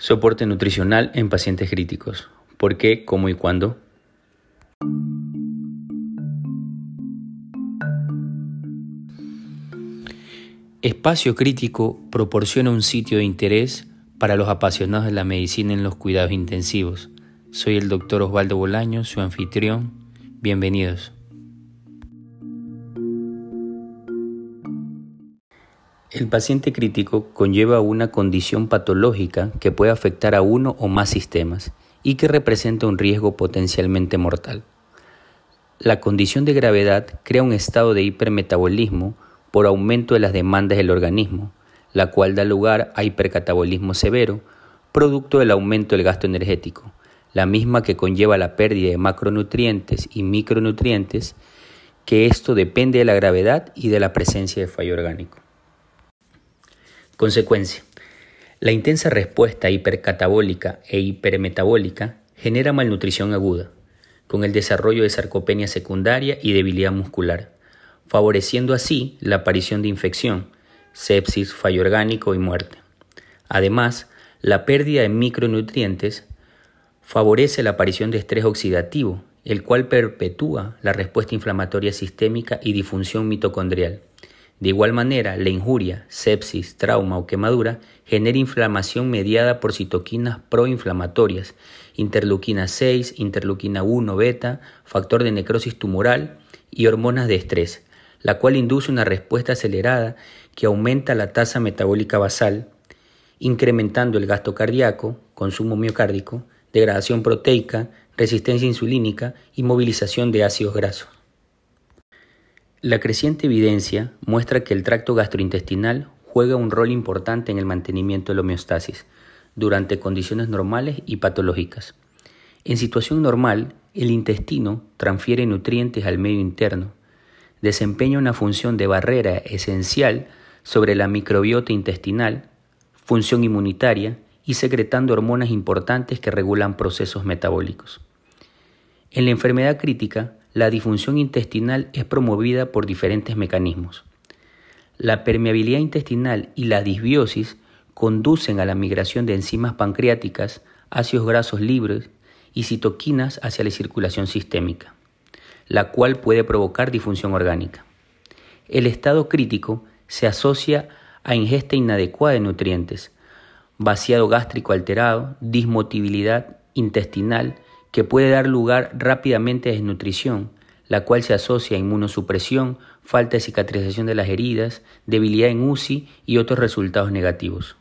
Soporte nutricional en pacientes críticos. ¿Por qué, cómo y cuándo? Espacio Crítico proporciona un sitio de interés para los apasionados de la medicina en los cuidados intensivos. Soy el doctor Osvaldo Bolaño, su anfitrión. Bienvenidos. El paciente crítico conlleva una condición patológica que puede afectar a uno o más sistemas y que representa un riesgo potencialmente mortal. La condición de gravedad crea un estado de hipermetabolismo por aumento de las demandas del organismo, la cual da lugar a hipercatabolismo severo, producto del aumento del gasto energético, la misma que conlleva la pérdida de macronutrientes y micronutrientes, que esto depende de la gravedad y de la presencia de fallo orgánico. Consecuencia. La intensa respuesta hipercatabólica e hipermetabólica genera malnutrición aguda, con el desarrollo de sarcopenia secundaria y debilidad muscular, favoreciendo así la aparición de infección, sepsis, fallo orgánico y muerte. Además, la pérdida de micronutrientes favorece la aparición de estrés oxidativo, el cual perpetúa la respuesta inflamatoria sistémica y disfunción mitocondrial, de igual manera, la injuria, sepsis, trauma o quemadura genera inflamación mediada por citoquinas proinflamatorias, interleuquina 6, interleuquina 1 beta, factor de necrosis tumoral y hormonas de estrés, la cual induce una respuesta acelerada que aumenta la tasa metabólica basal, incrementando el gasto cardíaco, consumo miocárdico, degradación proteica, resistencia insulínica y movilización de ácidos grasos. La creciente evidencia muestra que el tracto gastrointestinal juega un rol importante en el mantenimiento de la homeostasis durante condiciones normales y patológicas. En situación normal, el intestino transfiere nutrientes al medio interno, desempeña una función de barrera esencial sobre la microbiota intestinal, función inmunitaria y secretando hormonas importantes que regulan procesos metabólicos. En la enfermedad crítica, la disfunción intestinal es promovida por diferentes mecanismos. La permeabilidad intestinal y la disbiosis conducen a la migración de enzimas pancreáticas, ácidos grasos libres y citoquinas hacia la circulación sistémica, la cual puede provocar disfunción orgánica. El estado crítico se asocia a ingesta inadecuada de nutrientes, vaciado gástrico alterado, dismotibilidad intestinal que puede dar lugar rápidamente a desnutrición, la cual se asocia a inmunosupresión, falta de cicatrización de las heridas, debilidad en UCI y otros resultados negativos.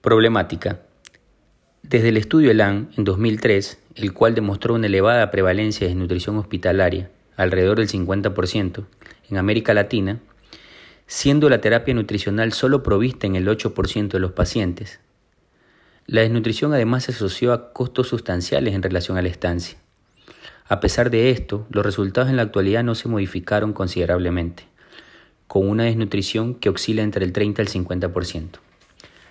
Problemática. Desde el estudio ELAN en 2003, el cual demostró una elevada prevalencia de desnutrición hospitalaria, alrededor del 50%, en América Latina, siendo la terapia nutricional solo provista en el 8% de los pacientes, la desnutrición además se asoció a costos sustanciales en relación a la estancia. A pesar de esto, los resultados en la actualidad no se modificaron considerablemente, con una desnutrición que oscila entre el 30 y el 50%.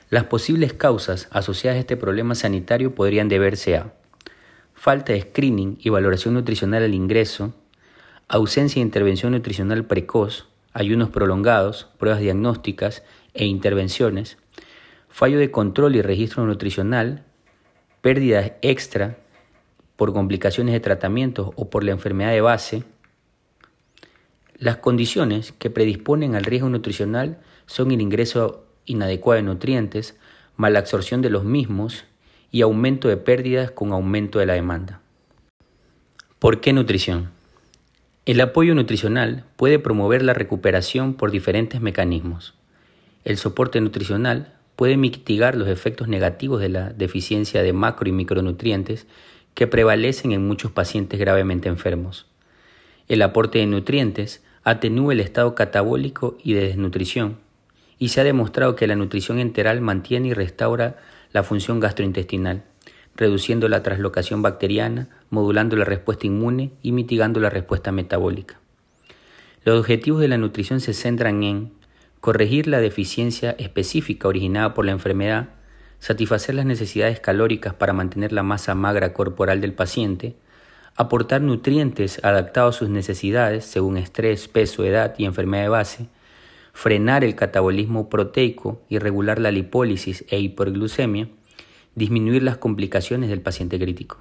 Las posibles causas asociadas a este problema sanitario podrían deberse a falta de screening y valoración nutricional al ingreso, ausencia de intervención nutricional precoz, ayunos prolongados, pruebas diagnósticas e intervenciones, fallo de control y registro nutricional, pérdidas extra por complicaciones de tratamiento o por la enfermedad de base. Las condiciones que predisponen al riesgo nutricional son el ingreso inadecuado de nutrientes, mala absorción de los mismos y aumento de pérdidas con aumento de la demanda. ¿Por qué nutrición? El apoyo nutricional puede promover la recuperación por diferentes mecanismos. El soporte nutricional puede mitigar los efectos negativos de la deficiencia de macro y micronutrientes que prevalecen en muchos pacientes gravemente enfermos. El aporte de nutrientes atenúa el estado catabólico y de desnutrición, y se ha demostrado que la nutrición enteral mantiene y restaura la función gastrointestinal, reduciendo la traslocación bacteriana, modulando la respuesta inmune y mitigando la respuesta metabólica. Los objetivos de la nutrición se centran en corregir la deficiencia específica originada por la enfermedad, satisfacer las necesidades calóricas para mantener la masa magra corporal del paciente, aportar nutrientes adaptados a sus necesidades según estrés, peso, edad y enfermedad de base, frenar el catabolismo proteico y regular la lipólisis e hiperglucemia, disminuir las complicaciones del paciente crítico.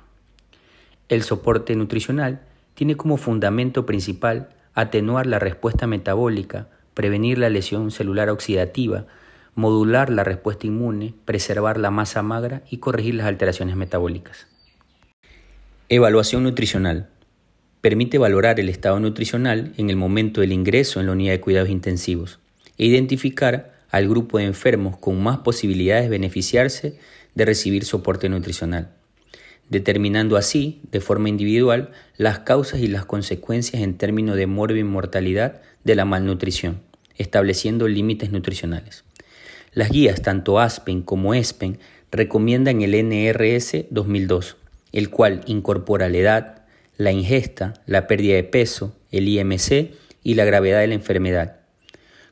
El soporte nutricional tiene como fundamento principal atenuar la respuesta metabólica, prevenir la lesión celular oxidativa, modular la respuesta inmune, preservar la masa magra y corregir las alteraciones metabólicas. Evaluación nutricional. Permite valorar el estado nutricional en el momento del ingreso en la unidad de cuidados intensivos e identificar al grupo de enfermos con más posibilidades de beneficiarse de recibir soporte nutricional, determinando así, de forma individual, las causas y las consecuencias en términos de morbo y mortalidad de la malnutrición, estableciendo límites nutricionales. Las guías tanto ASPEN como ESPEN recomiendan el NRS 2002, el cual incorpora la edad, la ingesta, la pérdida de peso, el IMC y la gravedad de la enfermedad,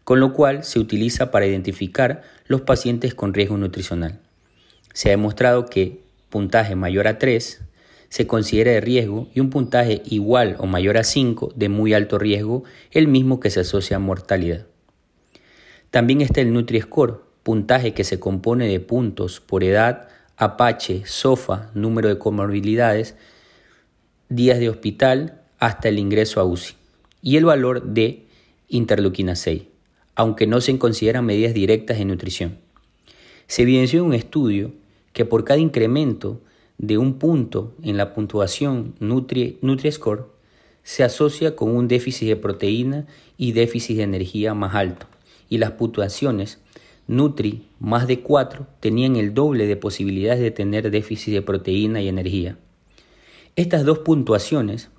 con lo cual se utiliza para identificar los pacientes con riesgo nutricional. Se ha demostrado que puntaje mayor a 3 se considera de riesgo y un puntaje igual o mayor a 5 de muy alto riesgo, el mismo que se asocia a mortalidad. También está el Nutri-Score, puntaje que se compone de puntos por edad, Apache, SOFA, número de comorbilidades, días de hospital hasta el ingreso a UCI y el valor de interleuquina 6, aunque no se consideran medidas directas de nutrición. Se evidenció en un estudio que por cada incremento de un punto en la puntuación Nutri, Nutri-Score se asocia con un déficit de proteína y déficit de energía más alto, y las puntuaciones Nutri más de 4 tenían el doble de posibilidades de tener déficit de proteína y energía. Estas dos puntuaciones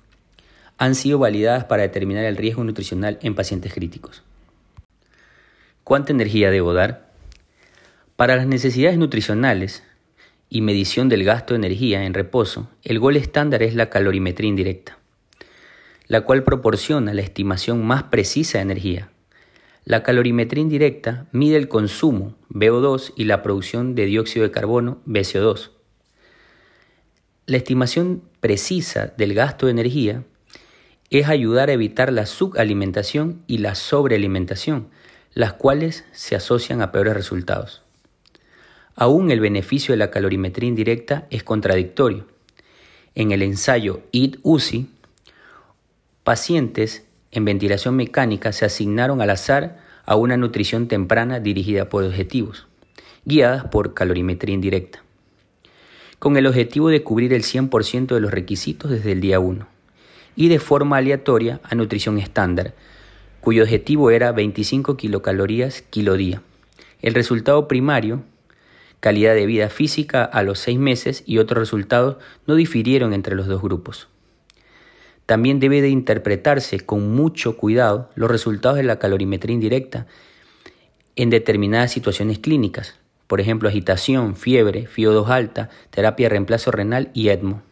han sido validadas para determinar el riesgo nutricional en pacientes críticos. ¿Cuánta energía debo dar? Para las necesidades nutricionales y medición del gasto de energía en reposo, el gol estándar es la calorimetría indirecta, la cual proporciona la estimación más precisa de energía. La calorimetría indirecta mide el consumo BO2 y la producción de dióxido de carbono BCO2. La estimación precisa del gasto de energía es ayudar a evitar la subalimentación y la sobrealimentación, las cuales se asocian a peores resultados. Aún el beneficio de la calorimetría indirecta es contradictorio. En el ensayo IT-UCI, pacientes en ventilación mecánica se asignaron al azar a una nutrición temprana dirigida por objetivos, guiadas por calorimetría indirecta, con el objetivo de cubrir el 100% de los requisitos desde el día 1, y de forma aleatoria a nutrición estándar, cuyo objetivo era 25 kilocalorías kilo día. El resultado primario calidad de vida física a los seis meses y otros resultados no difirieron entre los dos grupos. También debe de interpretarse con mucho cuidado los resultados de la calorimetría indirecta en determinadas situaciones clínicas, por ejemplo agitación, fiebre, FIO2 alta, terapia de reemplazo renal y EDMO.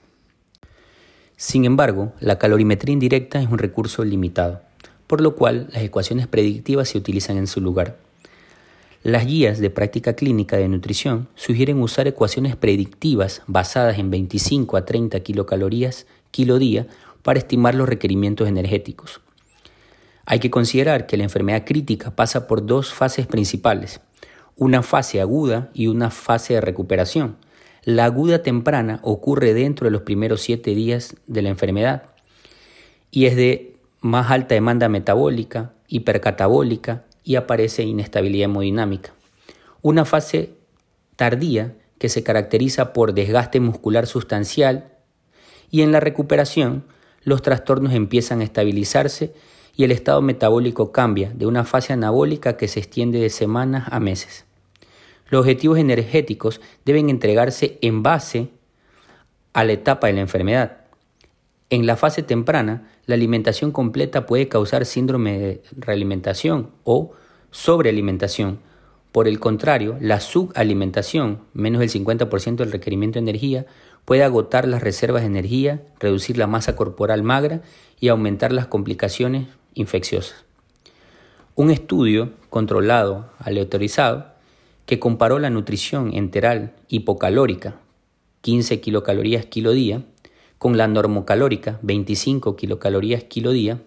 Sin embargo, la calorimetría indirecta es un recurso limitado, por lo cual las ecuaciones predictivas se utilizan en su lugar. Las guías de práctica clínica de nutrición sugieren usar ecuaciones predictivas basadas en 25 a 30 kilocalorías kilo día para estimar los requerimientos energéticos. Hay que considerar que la enfermedad crítica pasa por dos fases principales, una fase aguda y una fase de recuperación. La aguda temprana ocurre dentro de los primeros siete días de la enfermedad y es de más alta demanda metabólica, hipercatabólica y aparece inestabilidad hemodinámica. Una fase tardía que se caracteriza por desgaste muscular sustancial y en la recuperación los trastornos empiezan a estabilizarse y el estado metabólico cambia de una fase anabólica que se extiende de semanas a meses. Los objetivos energéticos deben entregarse en base a la etapa de la enfermedad. En la fase temprana, la alimentación completa puede causar síndrome de realimentación o sobrealimentación. Por el contrario, la subalimentación, menos del 50% del requerimiento de energía, puede agotar las reservas de energía, reducir la masa corporal magra y aumentar las complicaciones infecciosas. Un estudio controlado, aleatorizado, que comparó la nutrición enteral hipocalórica, 15 kilocalorías kilo día, con la normocalórica, 25 kilocalorías kilo día,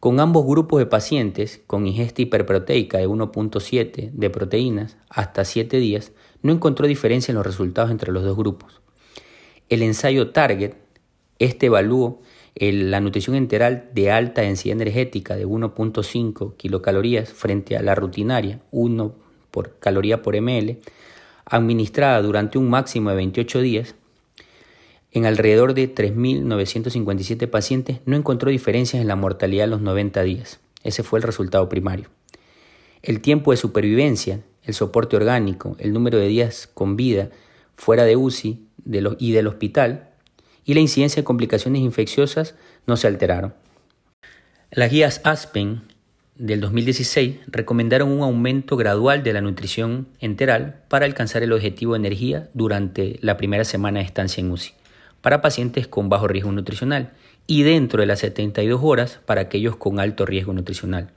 Con ambos grupos de pacientes con ingesta hiperproteica de 1.7 de proteínas hasta 7 días, no encontró diferencia en los resultados entre los dos grupos. El ensayo Target, este evaluó la nutrición enteral de alta densidad energética de 1.5 kilocalorías frente a la rutinaria, 1 por caloría por ml, administrada durante un máximo de 28 días, en alrededor de 3.957 pacientes no encontró diferencias en la mortalidad a los 90 días. Ese fue el resultado primario. El tiempo de supervivencia, el soporte orgánico, el número de días con vida fuera de UCI y del hospital y la incidencia de complicaciones infecciosas no se alteraron. Las guías ASPEN del 2016 recomendaron un aumento gradual de la nutrición enteral para alcanzar el objetivo de energía durante la primera semana de estancia en UCI para pacientes con bajo riesgo nutricional y dentro de las 72 horas para aquellos con alto riesgo nutricional.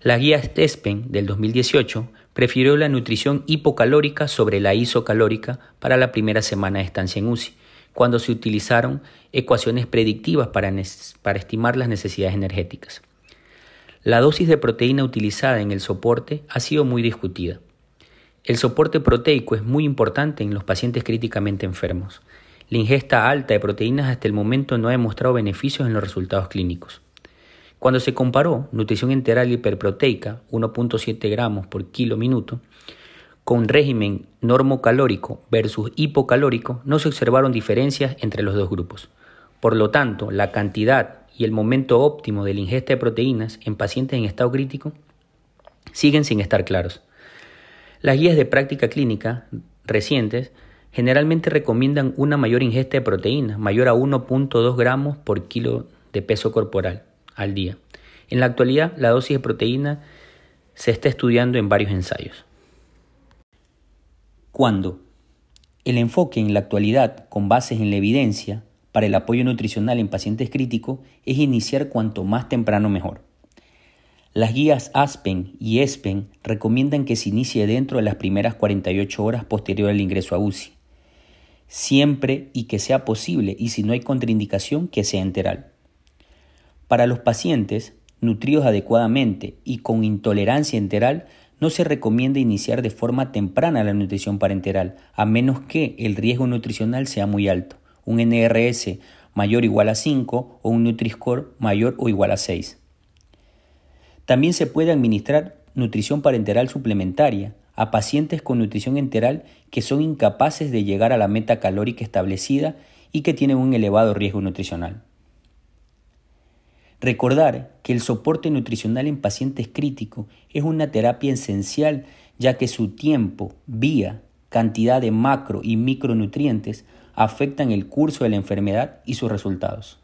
La guía STESPEN del 2018 prefirió la nutrición hipocalórica sobre la isocalórica para la primera semana de estancia en UCI, cuando se utilizaron ecuaciones predictivas para, para estimar las necesidades energéticas. La dosis de proteína utilizada en el soporte ha sido muy discutida. El soporte proteico es muy importante en los pacientes críticamente enfermos. La ingesta alta de proteínas hasta el momento no ha demostrado beneficios en los resultados clínicos. Cuando se comparó nutrición enteral hiperproteica, 1.7 gramos por kilo minuto, con régimen normocalórico versus hipocalórico, no se observaron diferencias entre los dos grupos. Por lo tanto, la cantidad y el momento óptimo de la ingesta de proteínas en pacientes en estado crítico siguen sin estar claros. Las guías de práctica clínica recientes generalmente recomiendan una mayor ingesta de proteína, mayor a 1.2 gramos por kilo de peso corporal al día. En la actualidad, la dosis de proteína se está estudiando en varios ensayos. Cuando el enfoque en la actualidad, con bases en la evidencia, para el apoyo nutricional en pacientes críticos es iniciar cuanto más temprano mejor. Las guías ASPEN y ESPEN recomiendan que se inicie dentro de las primeras 48 horas posterior al ingreso a UCI siempre y que sea posible y si no hay contraindicación que sea enteral. Para los pacientes nutridos adecuadamente y con intolerancia enteral, no se recomienda iniciar de forma temprana la nutrición parenteral, a menos que el riesgo nutricional sea muy alto, un NRS mayor o igual a 5 o un Nutri-Score mayor o igual a 6. También se puede administrar nutrición parenteral suplementaria, a pacientes con nutrición enteral que son incapaces de llegar a la meta calórica establecida y que tienen un elevado riesgo nutricional. Recordar que el soporte nutricional en pacientes críticos es una terapia esencial ya que su tiempo, vía, cantidad de macro y micronutrientes afectan el curso de la enfermedad y sus resultados.